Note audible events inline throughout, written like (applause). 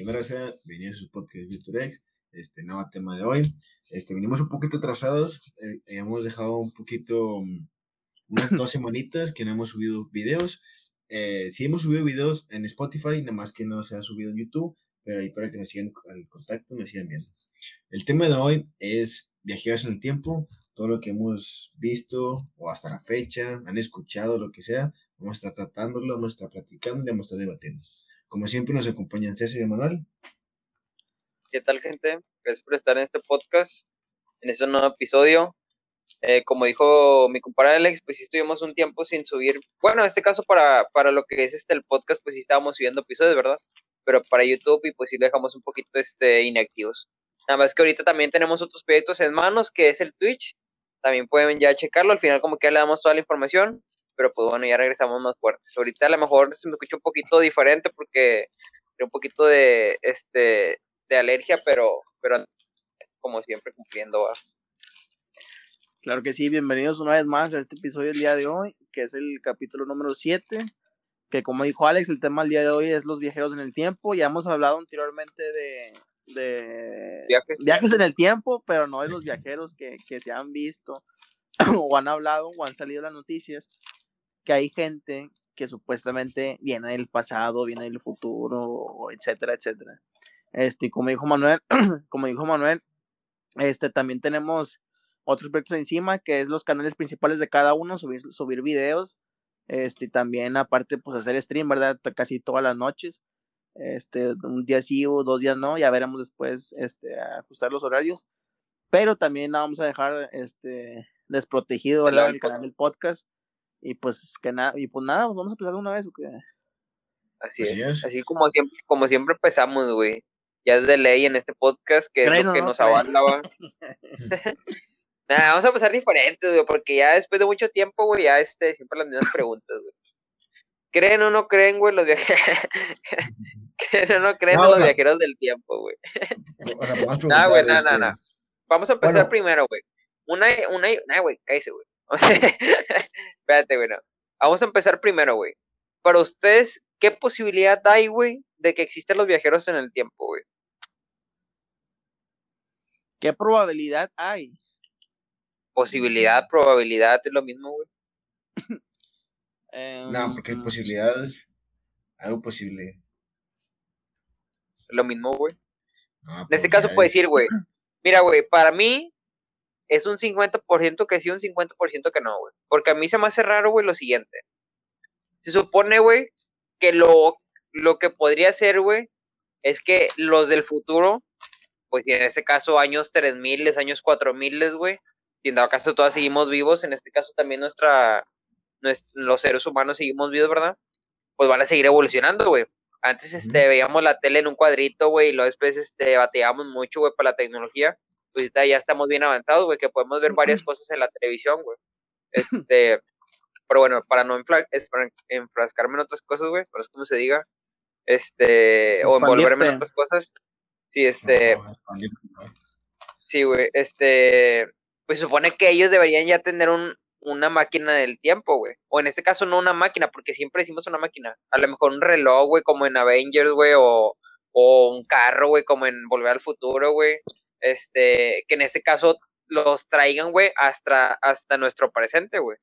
Primero sea, venía su podcast Virturex, este nuevo tema de hoy. Este, venimos un poquito atrasados, eh, hemos dejado un poquito, mm, unas (laughs) dos semanitas que no hemos subido videos. Eh, sí hemos subido videos en Spotify, nada más que no se ha subido en YouTube, pero ahí para que nos sigan al contacto, nos sigan viendo. El tema de hoy es viajeros en el tiempo, todo lo que hemos visto o hasta la fecha, han escuchado, lo que sea, vamos a estar tratándolo, vamos a estar platicando y vamos a estar debatiendo. Como siempre nos acompañan César y Manuel. ¿Qué tal gente? Gracias por estar en este podcast, en este nuevo episodio. Eh, como dijo mi compadre Alex, pues sí estuvimos un tiempo sin subir, bueno, en este caso para, para lo que es este el podcast, pues sí estábamos subiendo episodios, ¿verdad? Pero para YouTube y pues sí lo dejamos un poquito este, inactivos. Nada más que ahorita también tenemos otros proyectos en manos, que es el Twitch. También pueden ya checarlo, al final como que ya le damos toda la información pero pues bueno, ya regresamos más fuertes. Ahorita a lo mejor se me escucha un poquito diferente porque tengo un poquito de, este, de alergia, pero, pero como siempre cumpliendo. Claro que sí, bienvenidos una vez más a este episodio del día de hoy, que es el capítulo número 7, que como dijo Alex, el tema del día de hoy es los viajeros en el tiempo. Ya hemos hablado anteriormente de, de viajes. viajes en el tiempo, pero no de los viajeros que, que se han visto (clears throat) o han hablado o han salido las noticias, que hay gente que supuestamente viene del pasado, viene del futuro, etcétera, etcétera. Este, como dijo Manuel, (clears throat) como dijo Manuel, este, también tenemos otros proyectos encima, que es los canales principales de cada uno, subir, subir videos, este, también aparte, pues hacer stream, ¿verdad? Casi todas las noches, este, un día sí o dos días no, ya veremos después, este, ajustar los horarios, pero también vamos a dejar, este, desprotegido, ¿verdad? El canal del podcast, y pues que nada, y pues nada, vamos a empezar de una vez o qué. Así, es. Así como siempre, como siempre empezamos, güey. Ya es de ley en este podcast que es lo que nos avala, (laughs) (laughs) Nada, vamos a empezar diferente, güey, porque ya después de mucho tiempo, güey, ya este, siempre las mismas preguntas, güey. ¿Creen o no creen, güey, los viajeros? (laughs) ¿Creen o no creen los viajeros del tiempo, güey? no, güey, no, no, no. Vamos a empezar primero, güey. Una, una, una, güey, cállese, güey. (laughs) Espérate, güey. Vamos a empezar primero, güey. Para ustedes, ¿qué posibilidad hay, güey, de que existen los viajeros en el tiempo, güey? ¿Qué probabilidad hay? Posibilidad, probabilidad, es lo mismo, güey. (coughs) no, porque hay em, posibilidades. Algo posible. Lo mismo, güey. en este caso puede decir, güey. Mira, güey, para mí, es un 50% que sí, un 50% que no, güey. Porque a mí se me hace raro, güey, lo siguiente. Se supone, güey, que lo, lo que podría ser, güey, es que los del futuro, pues en este caso años 3000, años 4000, güey, y en dado caso todas seguimos vivos, en este caso también nuestra, los seres humanos seguimos vivos, ¿verdad? Pues van a seguir evolucionando, güey. Antes este, veíamos la tele en un cuadrito, güey, y luego después este, bateábamos mucho, güey, para la tecnología pues ya estamos bien avanzados, güey, que podemos ver varias cosas en la televisión, güey. (laughs) Este, pero bueno, para no enfrascarme en otras cosas, güey, por eso como se diga, este, o envolverme en otras cosas, sí, este, sí, güey, este, pues supone que ellos deberían ya tener un, una máquina del tiempo, güey. O en este caso no una máquina, porque siempre decimos una máquina. A lo mejor un reloj, güey, como en Avengers, güey, o, o un carro, güey, como en Volver al Futuro, güey este, que en ese caso los traigan, güey, hasta, hasta nuestro presente, güey.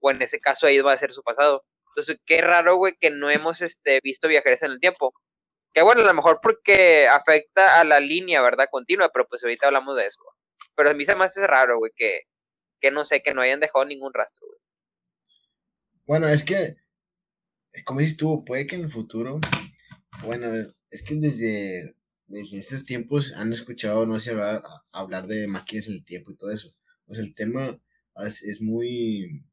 O en ese caso ellos va a ser su pasado. Entonces, qué raro, güey, que no hemos este, visto viajeros en el tiempo. Que bueno, a lo mejor porque afecta a la línea, ¿verdad? Continua, pero pues ahorita hablamos de eso. Pero a mí se me hace raro, güey, que, que no sé, que no hayan dejado ningún rastro, güey. Bueno, es que, como dices tú, puede que en el futuro, bueno, es que desde desde estos tiempos han escuchado, no sé, hablar, hablar de máquinas en el tiempo y todo eso. O sea, el tema es, muy,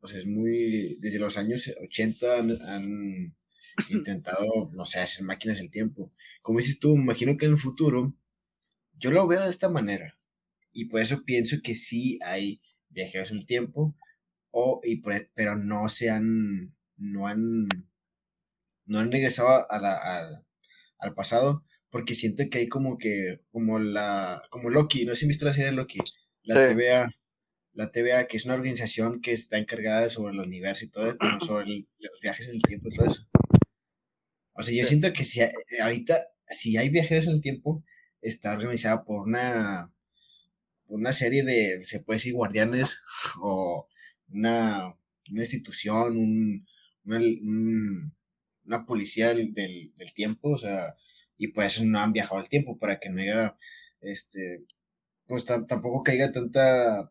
o sea, es muy, desde los años 80 han, (laughs) intentado, no sé, hacer máquinas del tiempo. Como dices tú, imagino que en el futuro, yo lo veo de esta manera. Y por eso pienso que sí hay viajeros en el tiempo, o, y pero no se han, no han, no han regresado a la, al pasado, porque siento que hay como que, como la, como Loki, no sé si visto la serie Loki, la TVA, la TVA, que es una organización que está encargada sobre el universo y todo, sobre los viajes en el tiempo y todo eso. O sea, yo siento que si ahorita, si hay viajeros en el tiempo, está organizada por una, una serie de, se puede decir, guardianes o una, una institución, un, una, policía del, del, tiempo, o sea, y por eso no han viajado al tiempo, para que no haya, este, pues tampoco caiga tanta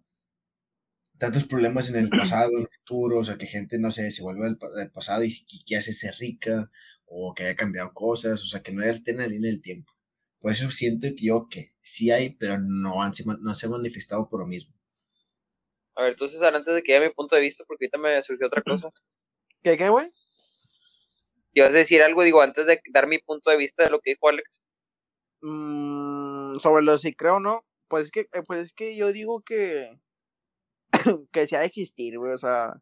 tantos problemas en el (clears throat) pasado, en el futuro, o sea, que gente, no sé, se vuelva del, pasado y, que hace ser rica, o que haya cambiado cosas, o sea, que no haya línea del tiempo. Por eso siento que yo que sí hay, pero no, han, no se han manifestado por lo mismo. A ver, entonces, antes de que dé mi punto de vista, porque ahorita me surgió otra cosa. ¿Qué, qué, güey? ¿Ibas a decir algo, digo, antes de dar mi punto de vista de lo que dijo Alex? Mm, sobre lo si creo o no, pues es que, eh, pues es que yo digo que (coughs) que se de existir, güey, o sea,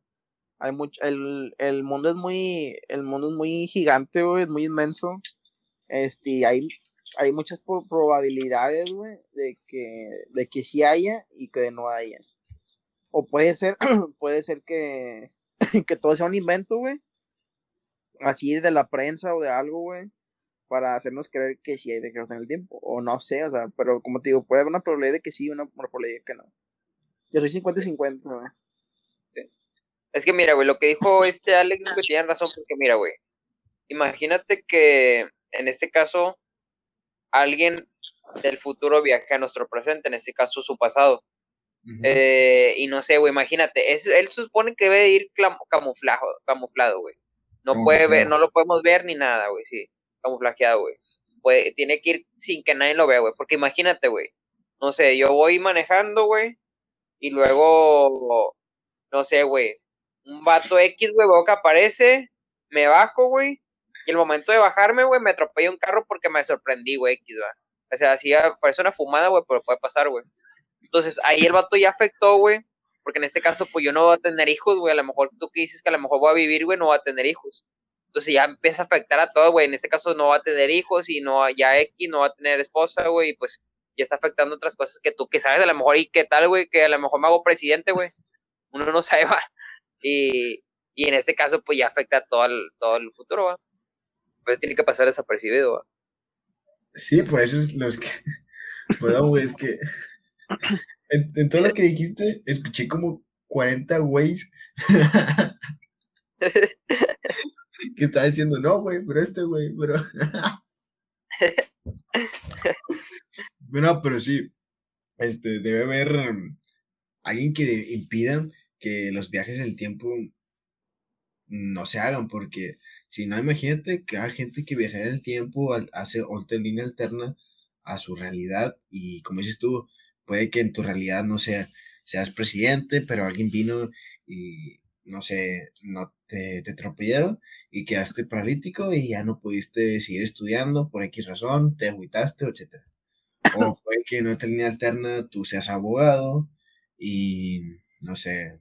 hay mucho, el, el mundo es muy, el mundo es muy gigante, güey, es muy inmenso, este, hay, hay muchas probabilidades, güey, de que, de que sí haya y que no haya. O puede ser, (coughs) puede ser que, (coughs) que todo sea un invento, güey, así de la prensa o de algo, güey, para hacernos creer que sí hay de que en el tiempo, o no sé, o sea, pero como te digo, puede haber una probabilidad de que sí y una probabilidad de que no. Yo soy 50 y 50, güey. Es que mira, güey, lo que dijo este Alex, que tiene razón, porque mira, güey, imagínate que en este caso alguien del futuro viaja a nuestro presente, en este caso su pasado. eh, y no sé, güey, imagínate, es, él supone que debe ir camuflado, camuflado, güey. No puede ver, no lo podemos ver ni nada, güey, sí, camuflajeado, güey. tiene que ir sin que nadie lo vea, güey, porque imagínate, güey. No sé, yo voy manejando, güey, y luego, no sé, güey, un vato X, güey, veo que aparece, me bajo, güey, y el momento de bajarme, güey, me atropellé un carro porque me sorprendí, güey, X, güey. O sea, así parece una fumada, güey, pero puede pasar, güey. Entonces, ahí el vato ya afectó, güey, porque en este caso, pues yo no voy a tener hijos, güey, a lo mejor tú que dices que a lo mejor voy a vivir, güey, no voy a tener hijos. Entonces ya empieza a afectar a todo, güey. En este caso no va a tener hijos y no, ya X no va a tener esposa, güey, y pues ya está afectando otras cosas que tú que sabes a lo mejor y qué tal, güey, que a lo mejor me hago presidente, güey. Uno no sabe, va. Y, y en este caso, pues ya afecta todo el, todo el futuro, va. Pues tiene que pasar desapercibido, va. Sí, por eso es los que. (laughs) Perdón, güey, es que. En, todo lo que dijiste, escuché como 40 güeyes. (laughs) que estaba diciendo, no, güey, pero este güey, pero. (laughs) Bueno, pero sí, este, debe haber um, alguien que impida que los viajes en el tiempo no se hagan, porque si no, imagínate que hay gente que viaja en el tiempo, hace otra línea alterna a su realidad y como dices tú, puede que en tu realidad no sea, seas presidente, pero alguien vino y no sé, no te, te atropellaron y quedaste paralítico y ya no pudiste seguir estudiando por X razón, te agüitaste, etcétera. O (laughs) puede que en otra línea alterna tú seas abogado y no sé,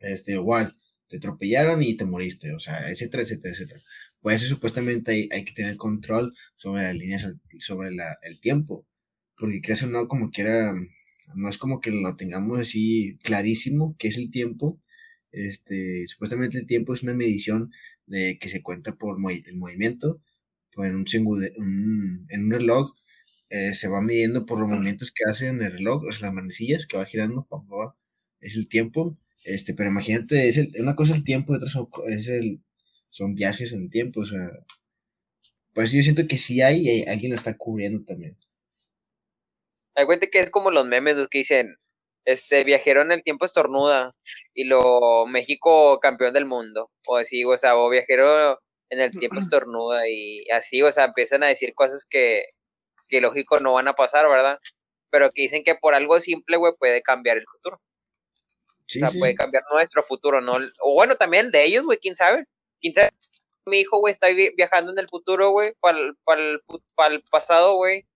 este igual, te atropellaron y te moriste, o sea, etcétera, etcétera, etcétera. Pues supuestamente hay, hay, que tener control sobre las líneas, sobre la, el tiempo, porque crees o no, como quiera, no es como que lo tengamos así clarísimo, que es el tiempo, este, supuestamente el tiempo es una medición de que se cuenta por el movimiento, pues en un, en un reloj eh, se va midiendo por los movimientos que hace en el reloj, o sea, las manecillas que va girando, papá, es el tiempo, este, pero imagínate, es una cosa el tiempo, otra son, es el, son viajes en el tiempo, o sea, pues yo siento que sí hay y alguien lo está cubriendo también. Hay cuenta que es como los memes que dicen, este, viajero en el tiempo estornuda y lo México campeón del mundo, o así, o sea, o viajero en el tiempo (clears throat) estornuda y así, o sea, empiezan a decir cosas que, que lógico no van a pasar, ¿verdad? Pero que dicen que por algo simple, güey, puede cambiar el futuro. Sí, o sea, puede cambiar nuestro futuro, ¿no? O bueno, también de ellos, güey, quién sabe. ¿Quién sabe? Mi hijo, güey, está viajando en el futuro, güey, para el, pasado, güey,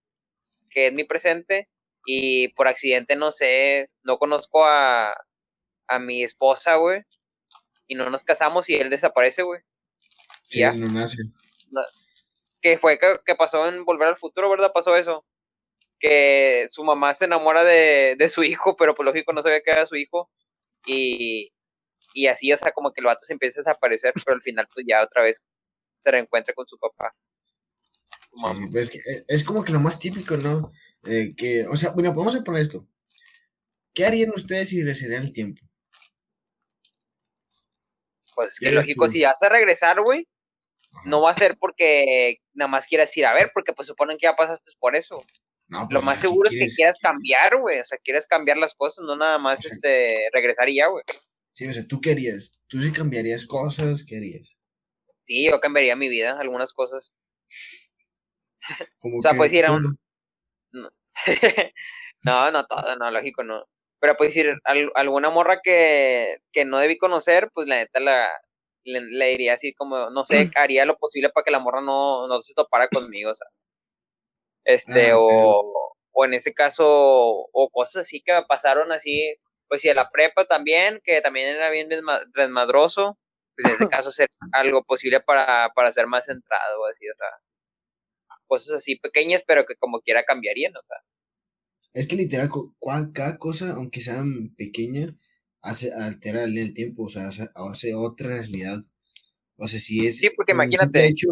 que es mi presente. Y por accidente, no sé, no conozco a, a mi esposa, güey. Y no nos casamos y él desaparece, güey. Sí, ya. no nace que fue que, pasó en Volver al Futuro, ¿verdad? Pasó eso. Que su mamá se enamora de, su hijo, pero por lógico no sabía que era su hijo. Y, y así, o sea, como que el vato se empieza a desaparecer, pero al final, pues ya otra vez se reencuentre con su papá. pues es como que lo más típico, ¿no? Eh, que, o sea, bueno, vamos a poner esto. ¿Qué harían ustedes si regresarían el tiempo? Pues es que lógico, si vas a regresar, güey, no va a ser porque nada más quieras ir a ver, porque pues suponen que ya pasaste por eso. Lo pues, más seguro es que quieras cambiar, güey. O sea, quieres cambiar las cosas, no nada más este regresar y ya, güey. Sí, o sea, ¿tú querías? ¿Tú sí cambiarías cosas? ¿Qué harías? Sí, yo cambiaría mi vida, algunas cosas. o sea, pues ir a un... (laughs) No. no, todo, no, lógico, no. Pero pues decir, alguna morra que, que no debí conocer, pues la neta la, le, diría así como, no sé, (clears throat) haría lo posible para que la morra no, no se topara conmigo, o sea. Este, ah, o, o en ese caso, o cosas así que pasaron así, pues si a la prepa también, que también era bien desmadroso, pues en ese (clears throat) caso hacer algo posible para, para ser más centrado, así, o sea, cosas así pequeñas, pero que como quiera cambiarían, o sea. Es que literal, cada cosa, aunque sea pequeña, hace altera el tiempo, o sea, hace, otra realidad. O sea, si es sí, porque imagínate. hecho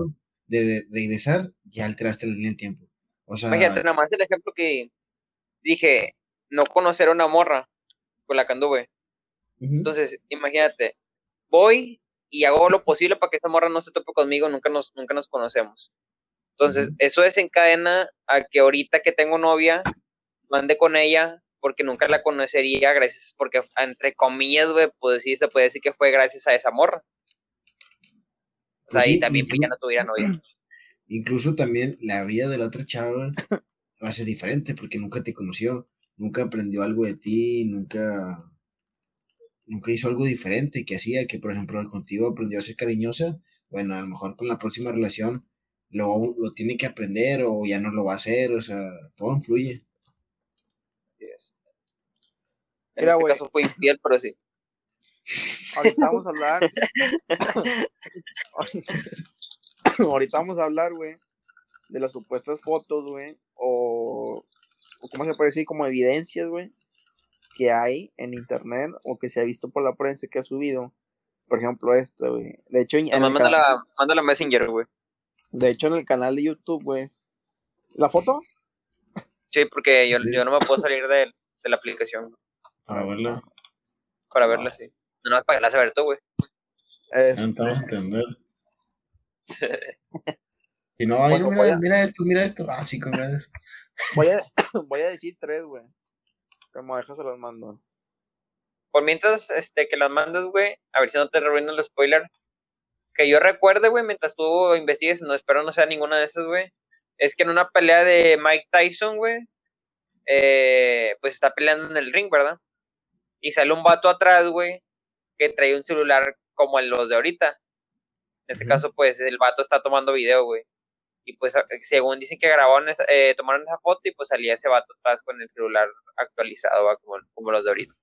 de regresar, ya alteraste la línea del tiempo. O sea, imagínate, nada más el ejemplo que dije, no conocer a una morra con la que anduve. Entonces, imagínate, voy y hago lo posible para que esta morra no se tope conmigo, nunca nos, nunca nos conocemos. Entonces, eso desencadena a que ahorita que tengo novia, mande con ella porque nunca la conocería gracias, porque entre comillas, güey, pues sí, se puede decir que fue gracias a esa morra. O sea, pues ahí también pues, ya no tuviera novia. (clears throat) Incluso también la vida de la otra chava va a ser diferente porque nunca te conoció, nunca aprendió algo de ti, nunca, nunca hizo algo diferente que hacía, que por ejemplo contigo aprendió a ser cariñosa, bueno, a lo mejor con la próxima relación lo, lo tiene que aprender o ya no lo va a hacer, o sea, todo influye. En este caso fue infiel, pero sí. (laughs) Ahorita vamos a hablar. (laughs) Ahorita vamos a hablar, güey, de las supuestas fotos, güey, o, o cómo se puede decir, como evidencias, güey, que hay en internet o que se ha visto por la prensa que ha subido. Por ejemplo, esto, güey. De hecho, en mándala, mándala Messenger, güey. De hecho, en el canal de YouTube, güey. ¿La foto? Sí, porque yo, yo no me puedo salir de, de la aplicación. Para verla. Para verla, sí. No, no, para verla saber tú, güey. No a entender. (laughs) Si no, mira, mira, esto, mira esto. Ah, sí, con Voy a, (laughs) (coughs) voy a decir tres, güey. Como dejas se las mando. Por mientras este, que las mandas, güey, a ver si no te arruinan el spoiler. Que yo recuerde, güey, mientras tú investigues, no espero no sea ninguna de esas, güey es que en una pelea de Mike Tyson, güey, eh, pues está peleando en el ring, ¿verdad? Y sale un vato atrás, güey, que trae un celular como los de ahorita. En este caso, pues el vato está tomando video, güey. Y pues según dicen que grabaron, eh, tomaron esa foto y pues salía ese vato atrás con el celular actualizado, como, como los de ahorita.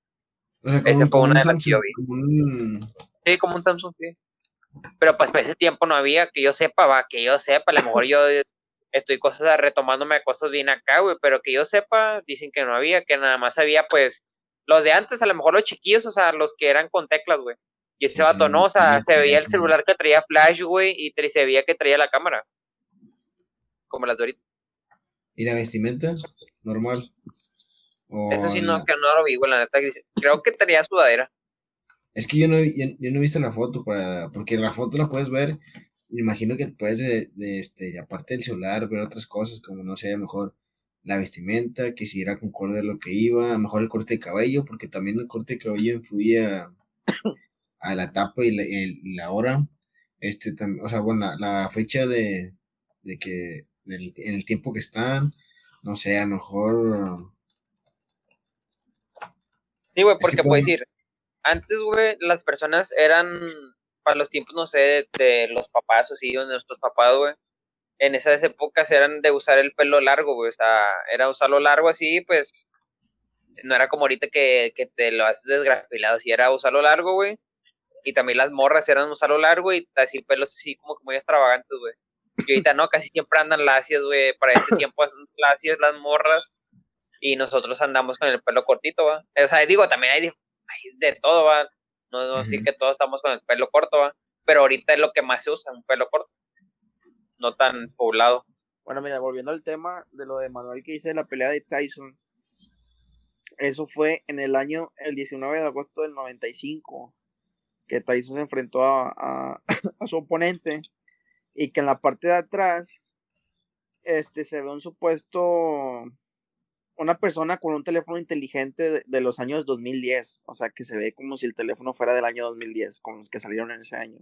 Ese fue una de las que yo vi. Sí, como un Samsung, sí. Pero pues para ese tiempo no había, que yo sepa, va, que yo sepa, a lo mejor yo estoy cosas retomándome a cosas bien acá, güey, pero que yo sepa, dicen que no había, que nada más había, pues, los de antes, a lo mejor los chiquillos, o sea, los que eran con teclas, güey. Y ese vato no, o sea, se veía el celular que traía flash, güey, y se veía que traía la cámara. Como las de ahorita. ¿Y la vestimenta? Normal. Eso sí, no, que no lo vi, güey, la neta. Creo que traía sudadera. Es que yo no, yo, no he visto la foto, para, porque la foto la puedes ver me imagino que puedes, de, este, aparte del celular, ver otras cosas, como no sé, mejor la vestimenta, que si era concorde lo que iba, mejor el corte de cabello, porque también el corte de cabello influía a la etapa y la, hora, este, o sea, bueno, la, fecha de, de que, en el tiempo que están, no sé, a lo mejor... Sí, güey, porque puedes decir, antes, güey, las personas eran para los tiempos, no sé, de, los papás o sí, de nuestros papás, güey, en esas épocas eran de usar el pelo largo, güey, o sea, era usarlo largo así, pues, no era como ahorita que, que te lo haces desgrafilado, así era usarlo largo, güey, y también las morras eran usarlo largo y así pelos así como que muy extravagantes, güey. Y ahorita no, casi siempre andan lacias, güey, para este (coughs) tiempo hacen lacias las morras y nosotros andamos con el pelo cortito, va. O sea, digo, también hay, hay de todo, va no, no decir que todos estamos con el pelo corto, ¿va? pero ahorita es lo que más se usa, un pelo corto. no tan poblado. Bueno, mira, volviendo al tema de lo de Manuel que dice de la pelea de Tyson. Eso fue en el año, el 19 de agosto del 95, que Tyson se enfrentó a, (coughs) a, su oponente y que en la parte de atrás este, se ve un supuesto, una persona con un teléfono inteligente de, los años 2010, o sea, que se ve como si el teléfono fuera del año 2010, con los que salieron en ese año.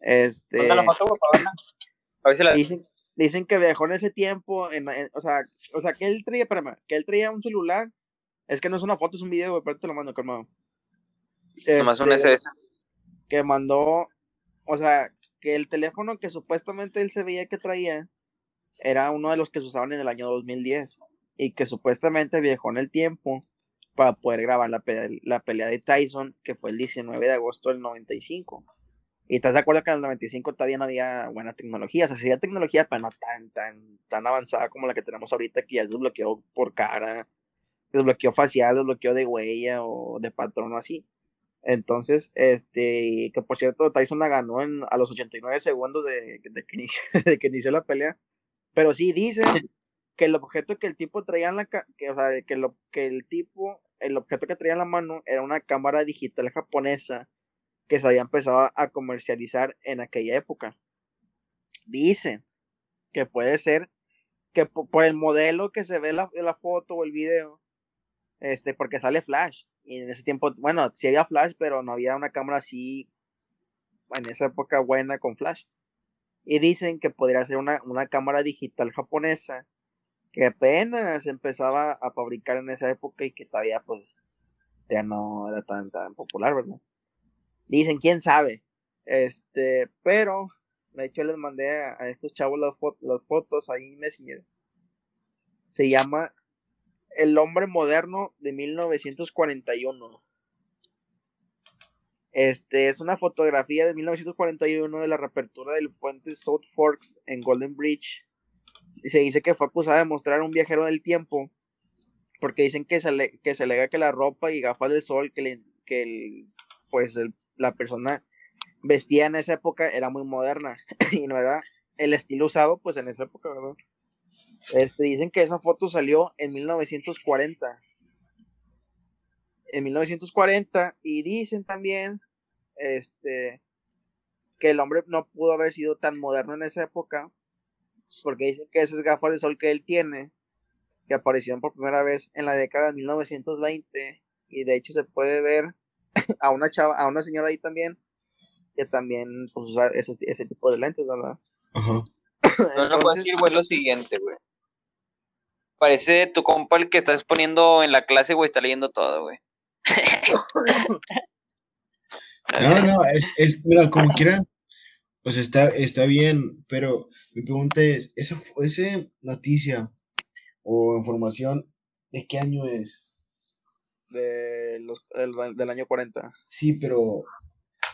Este, la a ver si la... Dicen, dicen que viajó en ese tiempo, en, o, sea, o sea, que él traía, espérame, que él traía un celular es que no es una foto, es un video, pero te lo mando, calmado. Nomás un SS. Este, que mandó, o sea, que el teléfono que supuestamente él se veía que traía era uno de los que se usaban en el año 2010 y que supuestamente viajó en el tiempo para poder grabar la pelea, la pelea de Tyson, que fue el 19 de agosto del 95. Y estás de acuerdo que en el 95 todavía no había buena tecnología, o sea, sería tecnología, pero no tan, tan, tan avanzada como la que tenemos ahorita, que ya se desbloqueó por cara, desbloqueo facial, desbloqueo de huella o de patrón o así. Entonces, este, que por cierto, Tyson la ganó en, a los 89 segundos de, de, que inició, (laughs) de que inició la pelea. Pero sí dice que el objeto que el tipo traía en la, que, o sea, que, lo, que el tipo, el objeto que traía en la mano era una cámara digital japonesa que se había empezado a comercializar en aquella época. Dicen que puede ser que por, el modelo que se ve la, la foto o el video, este, porque sale flash. Y en ese tiempo, bueno, sí había flash, pero no había una cámara así, en esa época buena con flash. Y dicen que podría ser una, una cámara digital japonesa que apenas empezaba a fabricar en esa época y que todavía pues ya no era tan, tan popular, ¿verdad? Dicen, quién sabe. Este, pero de hecho les mandé a, estos chavos las, fotos ahí Messenger. Se llama el hombre moderno de 1941. Este es una fotografía de 1941 de la reapertura del puente South Forks en Golden Bridge. Y se dice que fue acusada de mostrar un viajero del tiempo. Porque dicen que se, le, que se alega que la ropa y gafas de sol que, que el, pues la persona vestía en esa época era muy moderna. (clears throat) y no era el estilo usado pues en esa época, ¿verdad? Este, dicen que esa foto salió en 1940. En 1940 y dicen también este que el hombre no pudo haber sido tan moderno en esa época porque dicen que esas gafas de sol que él tiene que aparecieron por primera vez en la década de 1920 y de hecho se puede ver (coughs) a una chava, a una señora ahí también que también pues usa ese, ese tipo de lentes, ¿verdad? Ajá. (coughs) no, no puedo decir, güey, lo siguiente, güey. Parece tu compa el que estás poniendo en la clase, güey, está leyendo todo, güey. (laughs) no, no, es, es, mira, como quiera, pues está, está bien, pero mi pregunta es, ¿esa, esa noticia o información, ¿de qué año es? De los, del año 40. Sí, pero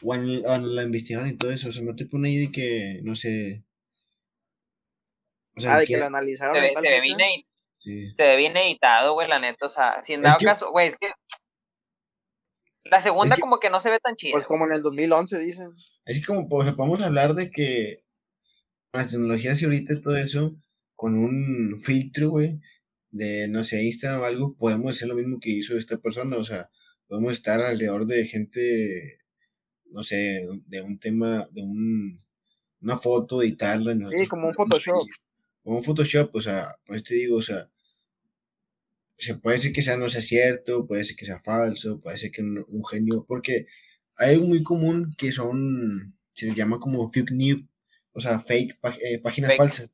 cuando la investigaron y todo eso, o sea, no te pone ahí de que, no sé... O sea, ah, de que, lo analizaron. Se, se, se ve bien editado, güey, la neta. O sea, si en dado caso, güey, es que. La segunda, como que no se ve tan chida. Pues como en el 2011, dicen. Es que, como pues, podemos hablar de que las tecnologías y ahorita todo eso, con un filtro, güey, de no sé, Instagram o algo, podemos hacer lo mismo que hizo esta persona. O sea, podemos estar alrededor de gente, no sé, de un tema, de un, una foto, editarla. Sí, como un Photoshop. Como un Photoshop, o sea, pues te digo, o sea, se puede ser que sea no sea cierto, puede ser que sea falso, puede ser que un, un genio, porque hay algo muy común que son, se les llama como fake news, o sea, fake, eh, páginas falsas.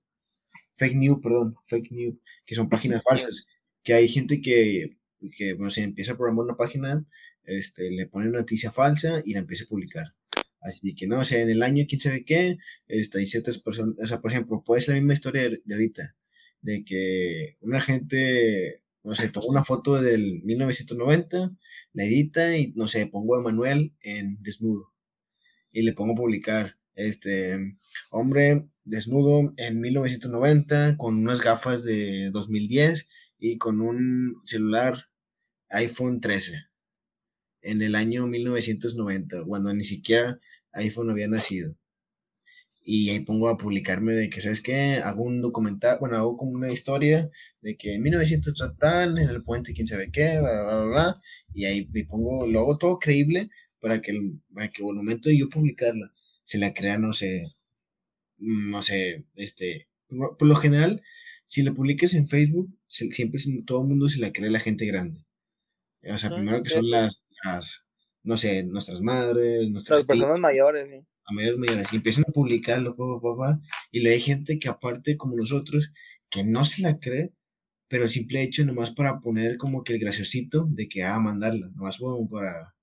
Fake news, perdón, fake news, que son páginas falsas. Que hay gente que, que bueno, se empieza a programar una página, este, le pone una noticia falsa y la empieza a publicar. Así que no, o sea, en el año, quién sabe qué, este, hay ciertas personas, o sea, por ejemplo, puede ser la misma historia de, de ahorita, de que una gente no sé, tomo una foto del 1990, la edita y, no sé, pongo a Manuel en desnudo y le pongo a publicar, este, hombre desnudo en 1990 con unas gafas de 2010 y con un celular iPhone 13 en el año 1990, cuando ni siquiera iPhone había nacido. y ahí pongo a publicarme de que, ¿sabes qué? Hago un documental, bueno, hago como una historia de que en 1900 tal, en el puente quién sabe qué, bla, bla, bla, y ahí me pongo, lo hago todo creíble para que, para que momento de yo publicarla se la crea, no sé, no sé, este, por, lo general, si la publiques en Facebook, siempre todo el mundo se la cree la gente grande. O sea, primero que son las, las, no sé, nuestras madres, nuestras... Las personas mayores, ¿sí? A mayores mayores. Y empiezan a publicarlo, papá, papá, y le hay gente que aparte, como nosotros, que no se la cree, pero el simple hecho nomás para poner como que el graciosito de que, ah, mandarla, nomás como para,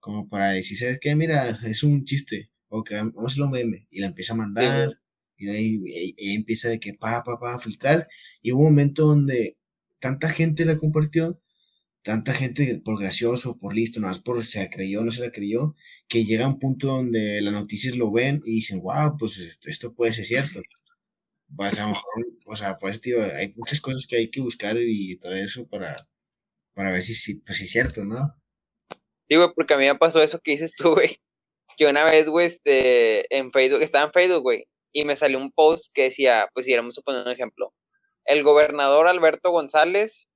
como para decir, ¿sabes qué? Mira, es un chiste, o que vamos a hacerlo meme, y la empieza a mandar, y ahí, empieza de que, pa, pa, pa, a filtrar, y hubo un momento donde tanta gente la compartió, tanta gente por gracioso, por listo, nada más por se la creyó, no se la creyó, que llega un punto donde las noticias lo ven y dicen, wow, pues esto, puede ser cierto. Pues a lo mejor, o sea, pues tío, hay muchas cosas que hay que buscar y todo eso para, para ver si, si pues, es cierto, ¿no? Sí, güey, porque a mí me pasó eso que dices tú, güey. Que una vez, güey, este, en Facebook, estaba en Facebook, güey, y me salió un post que decía, pues si éramos a poner un ejemplo, el gobernador Alberto González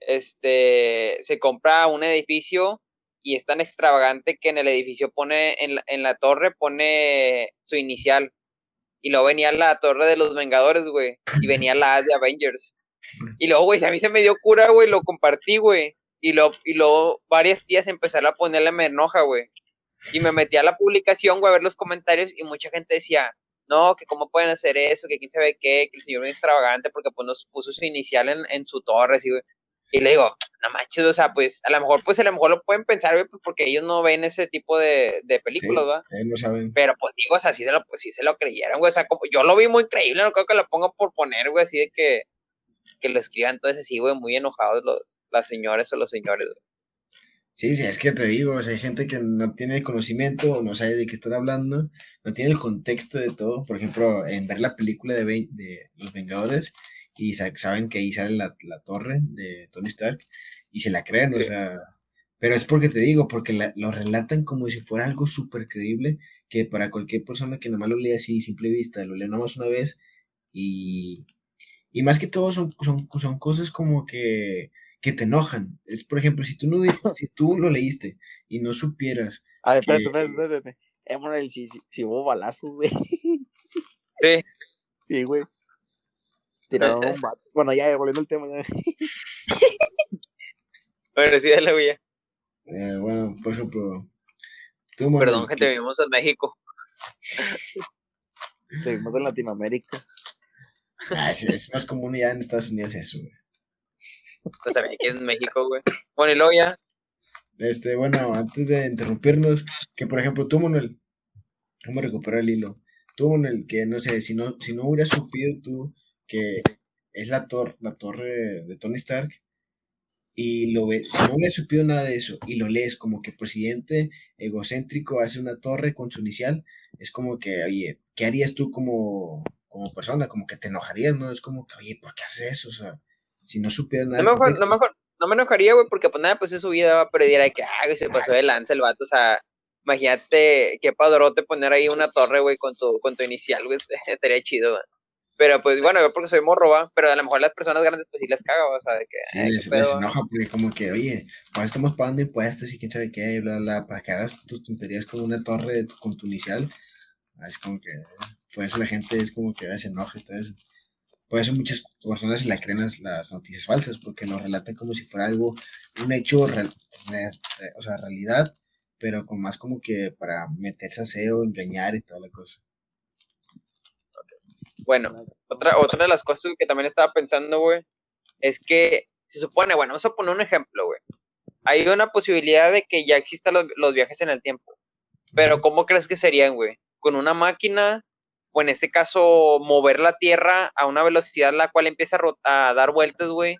este, se compra un edificio y es tan extravagante que en el edificio pone, en la, torre pone su inicial. Y luego venía la torre de los Vengadores, güey. Y venía la de Avengers. Y luego, güey, a mí se me dio cura, güey, lo compartí, güey. Y, lo, y luego varias tías empezaron a ponerle me enoja, güey. Y me metí a la publicación, güey, a ver los comentarios y mucha gente decía, no, que cómo pueden hacer eso, que quién sabe qué, que el señor es extravagante porque pues nos puso su inicial en, en su torre, así, güey. Y le digo, no manches, o sea, pues a lo mejor, pues a lo mejor lo pueden pensar, güey, pues, porque ellos no ven ese tipo de, de películas, ¿verdad? no saben. Pero pues digo, o sea, sí se lo, pues, sí se lo creyeron, güey, o sea, como, yo lo vi muy increíble, no creo que lo pongan por poner, güey, así de que, que lo escriban entonces así, güey, muy enojados los, las señores o los señores, güey. Sí, sí, es que te digo, o sea, hay gente que no tiene conocimiento o no sabe de qué están hablando, no tiene el contexto de todo. Por ejemplo, en ver la película de, de Los Vengadores, y saben que ahí sale la, torre de Tony Stark y se la creen, o sea, pero es porque te digo, porque lo relatan como si fuera algo súper creíble, que para cualquier persona que nomás lo lea así, simple vista, lo lea nomás una vez y, y más que todo son, son, son cosas como que, que te enojan. Es, por ejemplo, si tú, no, (laughs) si tú lo leíste y no supieras... A ver, espérate, espérate, espérate. si, si, si hubo balazos, güey. Sí. (laughs) Sí, güey. Tiraron un Bueno, ya volviendo al tema. (laughs) bueno, sí, dale, güey. Eh, bueno, por ejemplo. Perdón, gente, vivimos en México. vivimos en Latinoamérica. Ah, es, más común ya en Estados Unidos eso, güey. Pues también aquí en México, güey. Bueno, y ya. Este, bueno, antes de interrumpirnos, que por ejemplo, tú, Manuel, vamos a recuperar el hilo. Tú, Manuel, que no sé, si no, si no hubieras supido tú que es la, torre la torre de Tony Stark, y lo ves, si no le supido nada de eso y lo lees como que presidente egocéntrico hace una torre con su inicial, es como que, oye, ¿qué harías tú como, como persona? Como que te enojarías, ¿no? Es como que, oye, ¿por qué haces eso? O sea, si no supieras nada. No, mejor, no, mejor, no me enojaría, güey, porque pues nada, pues en su vida va a perder, que, ah, se pasó de lanza el vato, o sea, imagínate qué padrote poner ahí una torre, güey, con tu, con tu inicial, güey, (laughs) estaría chido, güey. Pero pues bueno, yo porque soy morro, ¿va? pero a lo mejor las personas grandes pues sí les caga, o sea, de que... Sí, les, les, enoja porque como que, oye, pues estamos pagando impuestos y quién sabe qué, bla, bla, para que hagas tus tonterías con una torre con tu inicial. Es como que, por eso la gente es como que se enoja y todo eso. Por eso muchas personas se la creen las, noticias falsas, porque lo relatan como si fuera algo, un hecho, real, o sea, realidad, pero con más como que para meterse a SEO, engañar y toda la cosa. Bueno, otra, otra de las cosas que también estaba pensando, güey, es que se supone, bueno, vamos a poner un ejemplo, güey. Hay una posibilidad de que ya existan los, viajes en el tiempo. Pero ¿cómo crees que serían, güey? ¿Con una máquina? O en este caso, mover la Tierra a una velocidad la cual empieza a, dar vueltas, güey,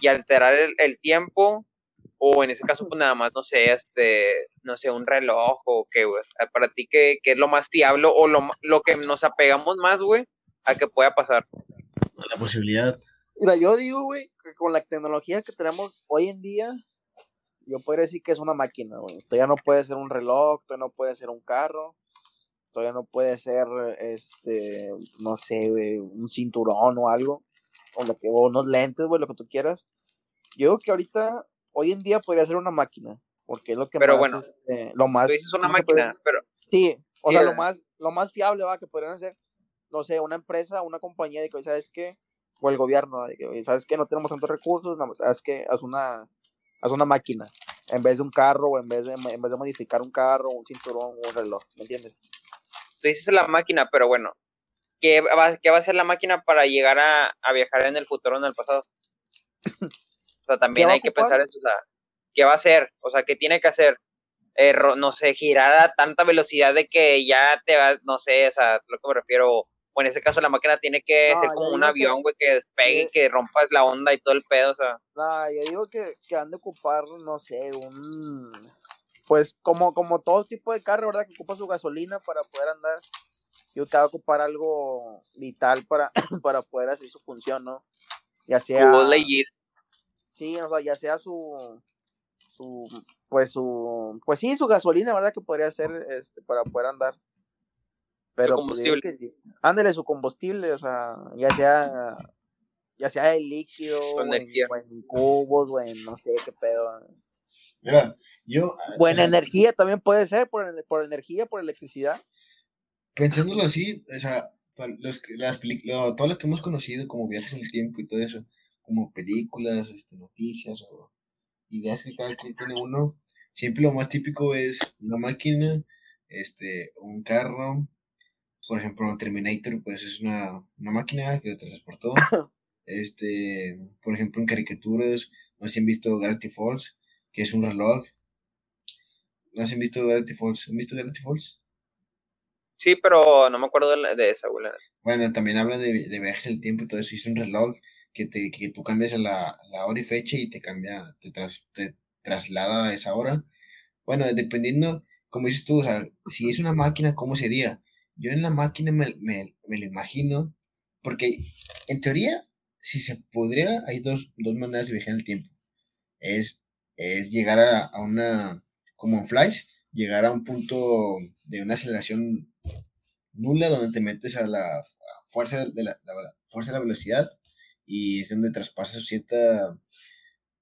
y alterar el, tiempo. O en ese caso, pues nada más, no sé, este, no sé, un reloj o qué, güey. Para ti, ¿qué, es lo más fiable o lo, lo que nos apegamos más, güey? a que pueda pasar. La posibilidad. Mira, yo digo, güey, que con la tecnología que tenemos hoy en día, yo podría decir que es una máquina, güey. Esto ya no puede ser un reloj, esto no puede ser un carro. Todavía no puede ser, este, no sé, un cinturón o algo, o, lo que, o unos lentes, güey, lo que tú quieras. Yo creo que ahorita, hoy en día podría ser una máquina, porque es lo que pero más, bueno, este, lo más... una máquina, pero... Sí, o sea, lo más, lo más fiable, va, que podrían hacer, no sé, una empresa, una compañía de que, ¿sabes qué? O el gobierno, de que, ¿sabes qué? No tenemos tantos recursos, ¿sabes qué? Haz una, haz una máquina, en vez de un carro, o en vez de, en vez de modificar un carro, un cinturón, o un reloj, ¿me entiendes? Tú dices la máquina, pero bueno, ¿qué va, qué va a ser la máquina para llegar a, a viajar en el futuro o en el pasado? o sea, también hay que pensar eso, o sea, ¿qué va a hacer? O sea, ¿qué tiene que hacer? Eh, no sé, girar a tanta velocidad de que ya te va, no sé, o sea, lo que me refiero, o en ese caso la máquina tiene que ser como un avión, güey, que, despegue, y que rompas la onda y todo el pedo, o sea. No, yo digo que, que han de ocupar, no sé, un pues como, como todo tipo de carro, ¿verdad? Que ocupa su gasolina para poder andar. Yo te va a ocupar algo vital para, (coughs) para poder hacer su función, ¿no? Ya sea. Sí, o sea, ya sea su. su pues su. Pues sí, su gasolina, ¿verdad? Que podría ser este, para poder andar. Pero. Su pues, combustible. sí. Ándele su combustible, o sea, ya sea. Ya sea el líquido, o en, cubos, o en no sé qué pedo. Mira, yo, Buena energía también puede ser, por, por energía, por electricidad. Pensándolo así, o sea, los, las todo lo que hemos conocido como viajes en el tiempo y todo eso, como películas, este, noticias o ideas que cada quien tiene uno, siempre lo más típico es una máquina, este, un carro, por ejemplo, un Terminator, pues es una, una máquina que lo transportó. (coughs) este, por ejemplo, en caricaturas, no sé si han visto Gravity Falls, que es un reloj ¿No has visto Gravity Falls? ¿Han visto Gravity Falls? Sí, pero no me acuerdo de, esa, güey. Bueno, también habla de, de viajes en el tiempo y todo eso. Es un reloj que, te, que tú cambias la, la hora y fecha y te cambia, te, te traslada a esa hora. Bueno, dependiendo, como dices tú, o sea, si es una máquina, ¿cómo sería? Yo en la máquina me, me, me lo imagino, porque en teoría, si se pudiera, hay dos, dos maneras de viajar en el tiempo. Es, es llegar a, a una como en Flash, llegar a un punto de una aceleración nula donde te metes a la fuerza de la, fuerza de la velocidad y es donde traspasas cierta,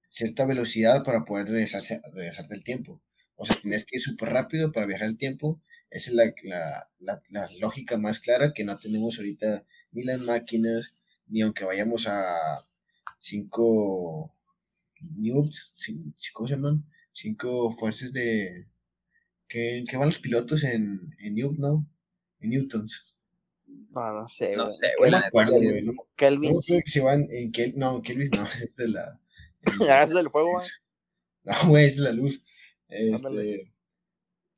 cierta velocidad para poder regresarse, regresarte el tiempo. O sea, tienes que ir súper rápido para viajar el tiempo. Esa es la, la, la, lógica más clara que no tenemos ahorita ni las máquinas, ni aunque vayamos a 5 newts, ¿cómo se llaman? Cinco fuerzas de... ¿Qué, van los pilotos en, en Newton, no? En Newtons. No, no sé, No sé, güey. No me acuerdo, güey. Kelvin. No creo que se van en Kel... No, Kelvin no, (laughs) es de la... (laughs) Ah, es del fuego, güey. (laughs) No, güey, es la luz. Este...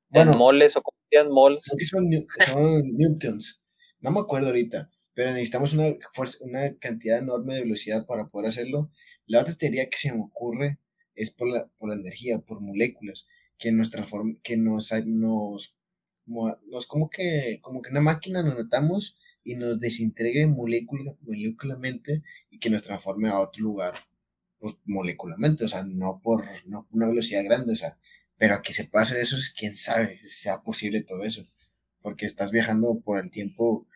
Bueno, moles o como moles. Creo que son, son newtons. No me acuerdo ahorita, pero necesitamos una, fuerza, una cantidad enorme de velocidad para poder hacerlo. La otra teoría que se me ocurre es por la, por la energía, por moléculas, que nos transforma, que nos, nos, nos como que, como que una máquina nos notamos y nos desintegre molécula, molecularmente y que nos transforme a otro lugar pues, molecularmente, o sea, no por no una velocidad grande, o sea, pero que se pase eso, es quién sabe sea posible todo eso, porque estás viajando por el tiempo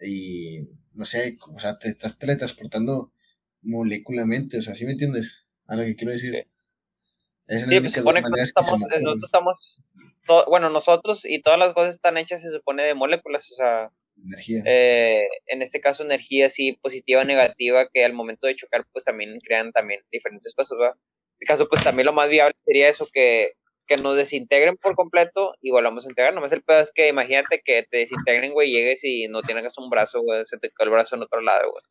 y no sé, o sea, te estás teletransportando molecularmente, o sea, ¿sí me entiendes? A lo que quiero decir. Sí, sí pues supone que nosotros estamos, nosotros estamos bueno, nosotros y todas las cosas están hechas, se supone, de moléculas, o sea, energía. Eh, en este caso, energía sí, positiva o negativa, que al momento de chocar, pues también crean también diferentes cosas, ¿verdad? En este caso, pues también lo más viable sería eso, que, que nos desintegren por completo y volvamos a integrar. Nomás el pedo es que imagínate que te desintegren, güey, llegues y no tienes un brazo, güey, se te cae el brazo en otro lado, güey.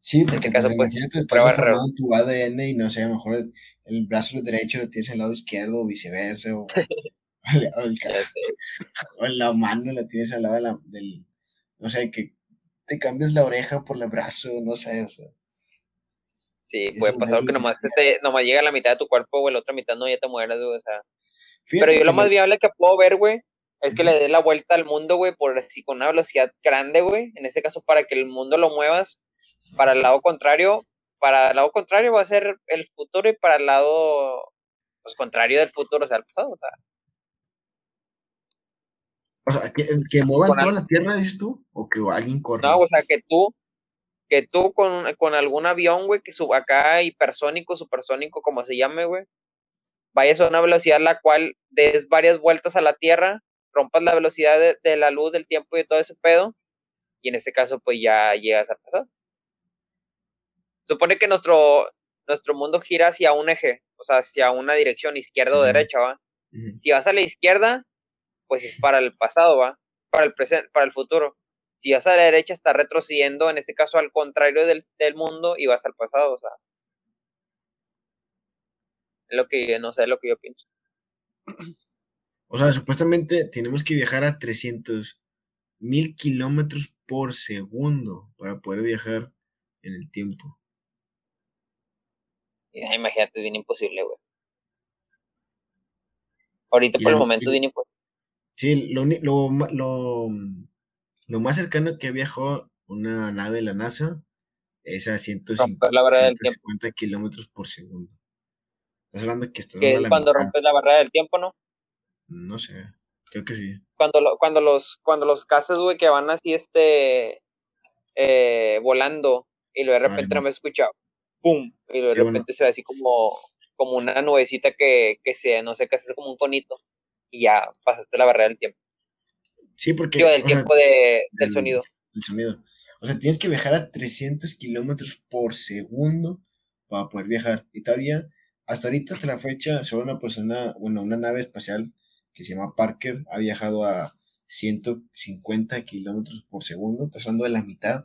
Sí, porque en este caso, pues, imagínate estar tu ADN y no sé, a lo mejor el, brazo derecho lo tienes al lado izquierdo o viceversa, o, (laughs) o, la mano la tienes al lado de la, del, no sé, que te cambies la oreja por el brazo, no sé, o sea. Sí, puede pasar que nomás, te, nomás llega a la mitad de tu cuerpo, güey, la otra mitad no, ya te mueras, güey, o sea. Pero yo lo más viable que puedo ver, güey, es que le des la vuelta al mundo, güey, por así con una velocidad grande, güey. En este caso, para que el mundo lo muevas para el lado contrario, para el lado contrario va a ser el futuro y para el lado pues, contrario del futuro, o sea, el pasado. O sea. O sea, que, que muevan toda la tierra, dices tú, o que alguien corra. No, o sea, que tú, que tú con, con algún avión, güey, que suba acá hipersónico, supersónico, como se llame, güey, vayas a una velocidad la cual des varias vueltas a la Tierra, rompas la velocidad de, la luz, del tiempo y de todo ese pedo, y en este caso, pues ya llegas al pasado. Supone que nuestro, nuestro mundo gira hacia un eje, o sea, hacia una dirección, izquierda o derecha, ¿va? Si vas a la izquierda, pues es para el pasado, ¿va? Para el presente, para el futuro. Si vas a la derecha, está retrocediendo, en este caso al contrario del, del mundo, y vas al pasado, o sea. Es lo que, no sé, es lo que yo pienso. O sea, supuestamente tenemos que viajar a 300 mil kilómetros por segundo para poder viajar en el tiempo. Imagínate, es bien imposible, güey. Ahorita por el momento es bien imposible. Sí, lo, lo, lo, más cercano que viajó una nave de la NASA es a 150, kilómetros por segundo. Estás hablando que estás cuando rompes la barrera del tiempo, ¿no? No sé, creo que sí. Cuando, cuando los, cuando los cases, güey, que van así, este, eh, volando, y luego de ah, repente no me he escuchado, ¡pum! Y de repente se ve así como, como una nubecita que, que se, no sé, que hace como un conito, y ya pasaste la barrera del tiempo. Sí, porque... Digo, del tiempo de, del sonido. El sonido. O sea, tienes que viajar a 300 kilómetros por segundo para poder viajar. Y todavía, hasta ahorita, hasta la fecha, solo una persona, bueno, una nave espacial que se llama Parker ha viajado a 150 kilómetros por segundo. Hablando de la mitad.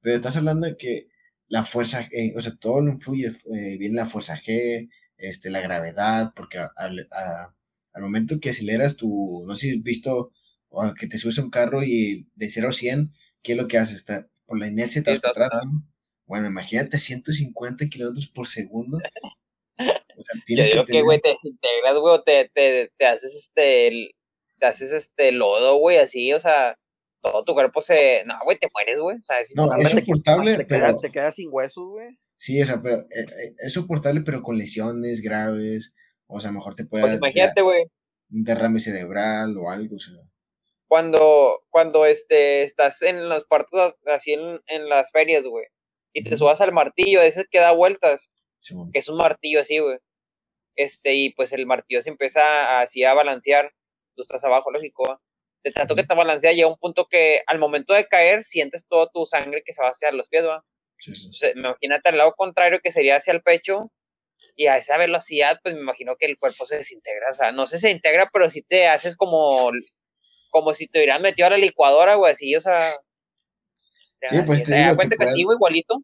Pero estás hablando de que la fuerza, eh, o sea, todo lo influye. Eh, viene la fuerza G, este, la gravedad, porque al, momento que aceleras tu, no sé si has visto o que te subes a un carro y de 0 a 100, ¿qué es lo que hace? Está, por la inercia te atrás. Bueno, imagínate 150 kilómetros por segundo. (laughs) O sea, tienes que, que, güey, te integras, güey, te, te, te, haces este, te haces este lodo, güey, así, o sea, todo tu cuerpo se, no, güey, te mueres, güey, o sea, es, no, es soportable, te, pero... Quedas, te quedas sin huesos, güey. Sí, o sea, pero eh, eh, es soportable, pero con lesiones graves, o sea, mejor te puede... Pues imagínate, güey. Un derrame cerebral o algo, o sea. Cuando, cuando este, estás en los partos, así en, en las ferias, güey, y te subas al martillo, ese que da vueltas, que es un martillo así, güey. Este, y pues el martillo se empieza así a balancear, tú estás abajo, lógico, de tanto que te balancea, llega un punto que al momento de caer sientes toda tu sangre que se va hacia los pies, ¿va? imagínate al lado contrario que sería hacia el pecho y a esa velocidad, pues me imagino que el cuerpo se desintegra, o sea, no sé, se integra, pero si te haces como, como si te hubieran metido a la licuadora, güey, así, o sea. Sí, pues te, digo, cuenta que así, igualito.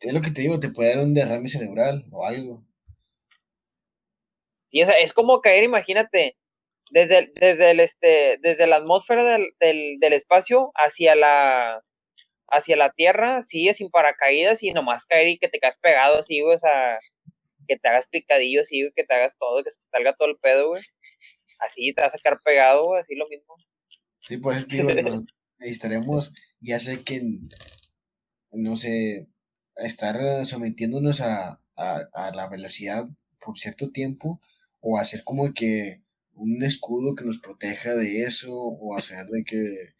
Es lo que te digo, te puede dar un derrame cerebral o algo. Y o sea, es como caer, imagínate, desde, desde, el, este, desde la atmósfera del, del, espacio hacia la, hacia la tierra, sigue sin paracaídas y nomás caer y que te quedas pegado así, güey, o sea, que te hagas picadillo así, güey, que te hagas todo, que salga todo el pedo, güey. Así te vas a quedar pegado, güey, así lo mismo. Sí, pues, tío, necesitaremos, ya sé que, no sé, estar sometiéndonos a, a la velocidad por cierto tiempo, o hacer como que un escudo que nos proteja de eso, o hacer de que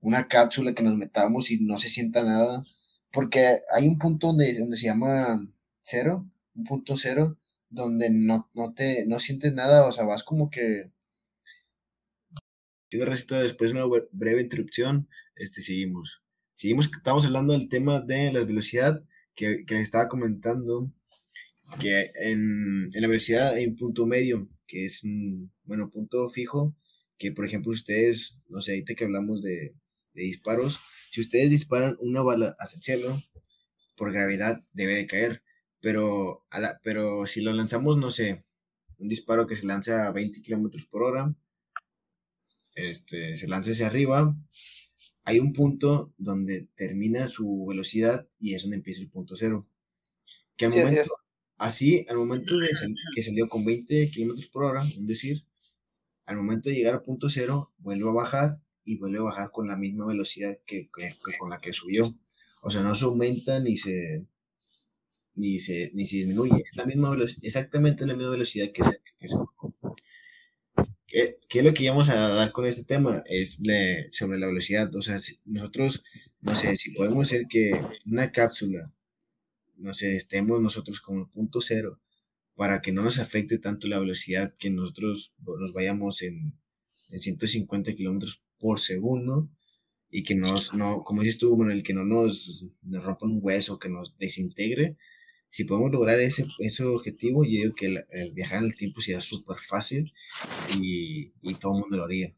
una cápsula que nos metamos y no se sienta nada, porque hay un punto donde, donde se llama cero, un punto cero, donde no, no te, no sientes nada, o sea, vas como que... Yo recito después de una breve interrupción, este, seguimos. Seguimos, estamos hablando del tema de la velocidad que, que les estaba comentando, que en, en la velocidad hay un punto medio, que es bueno, punto fijo, que por ejemplo ustedes, no sé, ahorita que hablamos de, disparos, si ustedes disparan una bala hacia el cielo, por gravedad debe de caer. Pero, a la, pero si lo lanzamos, no sé, un disparo que se lanza a 20 kilómetros por hora, este, se lanza hacia arriba, hay un punto donde termina su velocidad y es donde empieza el punto cero. Que al momento, así, al momento de que salió con 20 kilómetros por hora, es decir, al momento de llegar al punto cero, vuelve a bajar y vuelve a bajar con la misma velocidad que, con la que subió. O sea, no se aumenta ni se, ni se, ni se disminuye. Es la misma velocidad, exactamente la misma velocidad que se, eh, ¿qué es lo que íbamos a dar con este tema? Es sobre la velocidad. O sea, nosotros, no sé, si podemos hacer que una cápsula, no sé, estemos nosotros como el punto cero para que no nos afecte tanto la velocidad que nosotros nos vayamos en, en 150 kilómetros por segundo y que nos, no, como dices tú, bueno, el que no nos, nos rompa un hueso, que nos desintegre, si podemos lograr ese, ese objetivo, yo digo que el, viajar en el tiempo sería súper fácil y, y, todo el mundo lo haría.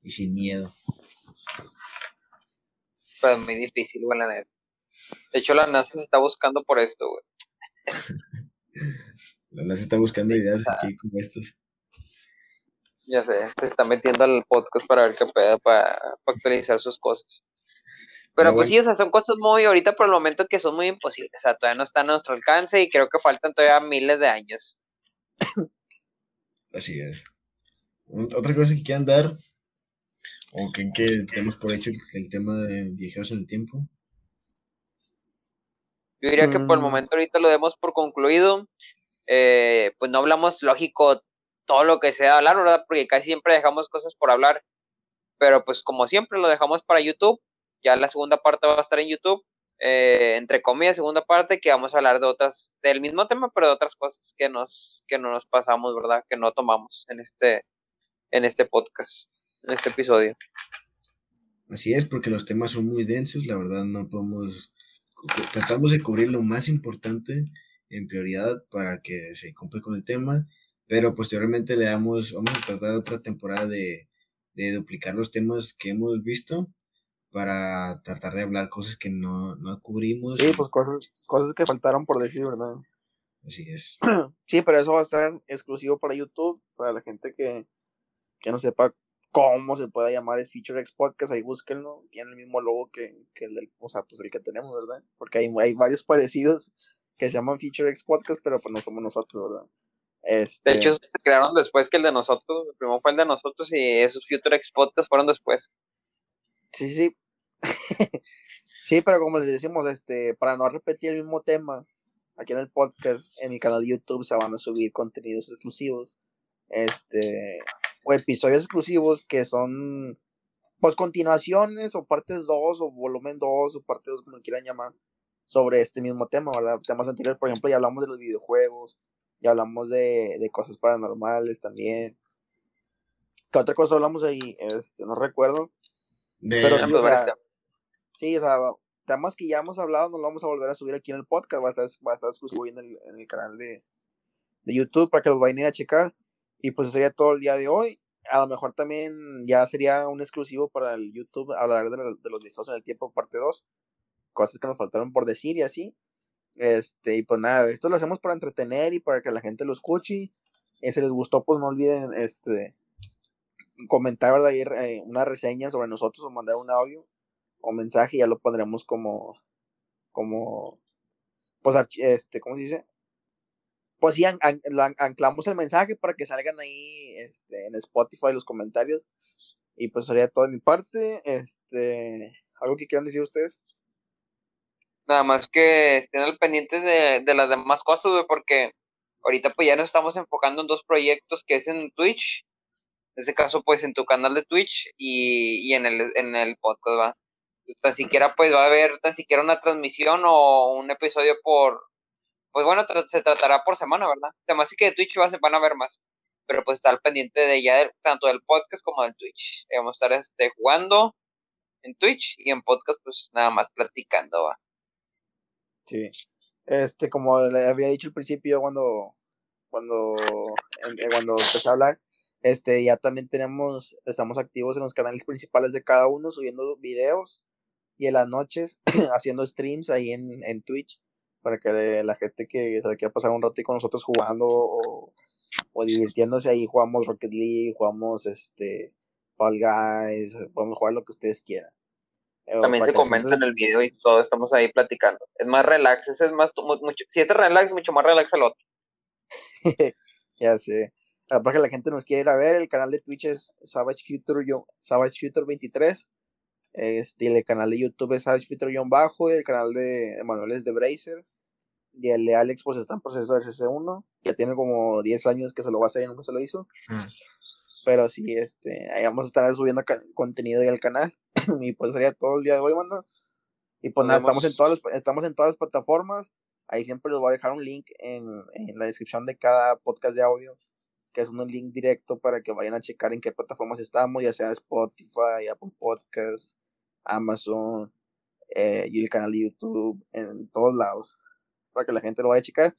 Y sin miedo. Pues muy difícil, güey, la neta. De hecho, la NASA se está buscando por esto, güey. (laughs) la NASA está buscando ideas aquí como estas. Ya sé, se está metiendo al podcast para ver qué pueda, para, actualizar sus cosas. Pero, pues sí, o sea, son cosas muy, ahorita por el momento que son muy imposibles, o sea, todavía no están a nuestro alcance y creo que faltan todavía miles de años. Así es. Otra cosa que quieran dar, o que, que tenemos por hecho el tema de viajeros en el tiempo. Yo diría que por el mm. momento ahorita lo demos por concluido. Eh, pues no hablamos, lógico, todo lo que sea hablar, ¿verdad? Porque casi siempre dejamos cosas por hablar. Pero pues como siempre lo dejamos para YouTube. Ya la segunda parte va a estar en YouTube. Eh, entre comillas, segunda parte, que vamos a hablar de otras, del mismo tema, pero de otras cosas que nos, que no nos pasamos, ¿verdad? Que no tomamos en este, en este podcast, en este episodio. Así es, porque los temas son muy densos, la verdad no podemos, tratamos de cubrir lo más importante en prioridad para que se cumpla con el tema pero posteriormente le damos, vamos a tratar otra temporada de, de duplicar los temas que hemos visto para tratar de hablar cosas que no, no cubrimos. Sí, pues cosas, cosas que faltaron por decir, ¿verdad? Así es. (clears throat) Sí, pero eso va a estar exclusivo para YouTube, para la gente que, que no sepa cómo se puede llamar es Feature X Podcast, ahí búsquenlo, tiene el mismo logo que, que el del, o sea, pues el que tenemos, ¿verdad? Porque hay, hay varios parecidos que se llaman Feature X Podcast, pero pues no somos nosotros, ¿verdad? Este... De hecho, se crearon después que el de nosotros. El primero fue el de nosotros y esos Future X fueron después. Sí, sí. (laughs) sí, pero como les decimos, este, para no repetir el mismo tema, aquí en el podcast, en mi canal de YouTube se van a subir contenidos exclusivos. Este, o episodios exclusivos que son pues continuaciones o partes 2 o volumen 2 o parte 2 como quieran llamar sobre este mismo tema, ¿verdad? Temas anteriores, por ejemplo, ya hablamos de los videojuegos, y hablamos de, de cosas paranormales también. ¿Qué otra cosa hablamos ahí? Este, no recuerdo. pero sí, o sea, sí, o sea, temas que ya hemos hablado, no lo vamos a volver a subir aquí en el podcast, va a estar, va a estar exclusivo en el, en el canal de, de YouTube para que los vayan a checar. Y pues sería todo el día de hoy. A lo mejor también ya sería un exclusivo para el YouTube hablar de, de los viejos en el tiempo, parte 2. Cosas que nos faltaron por decir y así. Este, y pues nada, esto lo hacemos para entretener y para que la gente lo escuche. Y si les gustó, pues no olviden este comentar, ¿verdad? Eh, una reseña sobre nosotros o mandar un audio o mensaje y ya lo pondremos como, como, pues, este, ¿cómo se dice? Pues sí, anclamos el mensaje para que salgan ahí este, en Spotify los comentarios. Y pues sería todo de mi parte. Este, ¿algo que quieran decir ustedes? Nada más que estén al pendiente de, de las demás cosas, porque ahorita pues ya nos estamos enfocando en dos proyectos que es en Twitch. En este caso, pues en tu canal de Twitch y, y en, el, en el podcast, ¿va? Pues, tan siquiera pues va a haber tan siquiera una transmisión o un episodio por, pues bueno, se tratará por semana, ¿verdad? Además que de Twitch va, van a ver más, pero pues estar al pendiente de ya tanto del podcast como del Twitch. Vamos a estar este, jugando en Twitch y en podcast pues nada más platicando, ¿va? Sí. Este, como le había dicho al principio cuando, cuando, eh, cuando empecé a hablar, este, ya también tenemos, estamos activos en los canales principales de cada uno, subiendo videos y en las noches (clears throat) haciendo streams ahí en, en Twitch para que la gente que se quiera pasar un rato con nosotros jugando o, o divirtiéndose ahí jugamos Rocket League, jugamos este Fall Guys, podemos jugar lo que ustedes quieran. Eh, También se comenta en el video y todo, estamos ahí platicando. Es más relax, ese es más, mucho, si este relax, mucho más relax el otro. (laughs) ya sé. Aparte que la gente nos quiere ir a ver, el canal de Twitch es Savage Future, Savage Future 23. Este, el canal de YouTube es Savage Future bajo, el canal de Emanuel es de Bracer. Y el de Alex pues está en proceso de RC1. Ya tiene como 10 años que se lo va a hacer y nunca se lo hizo. Mm. Pero sí, este, ahí vamos a estar subiendo contenido ahí al canal. (clears throat) y pues sería todo el día de hoy, mano. Y pues nada, estamos en, todas las, estamos en todas las plataformas. Ahí siempre les voy a dejar un link en, en la descripción de cada podcast de audio, que es un link directo para que vayan a checar en qué plataformas estamos, ya sea Spotify, Apple Podcasts, Amazon, eh, y el canal de YouTube, en todos lados, para que la gente lo vaya a checar.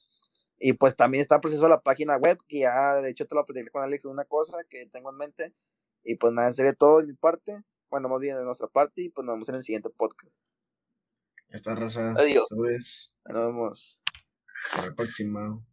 Y pues también está el proceso de la página web, que ya de hecho te lo aprendí con Alex, una cosa que tengo en mente. Y pues nada, sería todo de mi parte, bueno, más bien de nuestra parte, y pues nos vemos en el siguiente podcast. Esta raza. Adiós. Nos vemos. Hasta la próxima.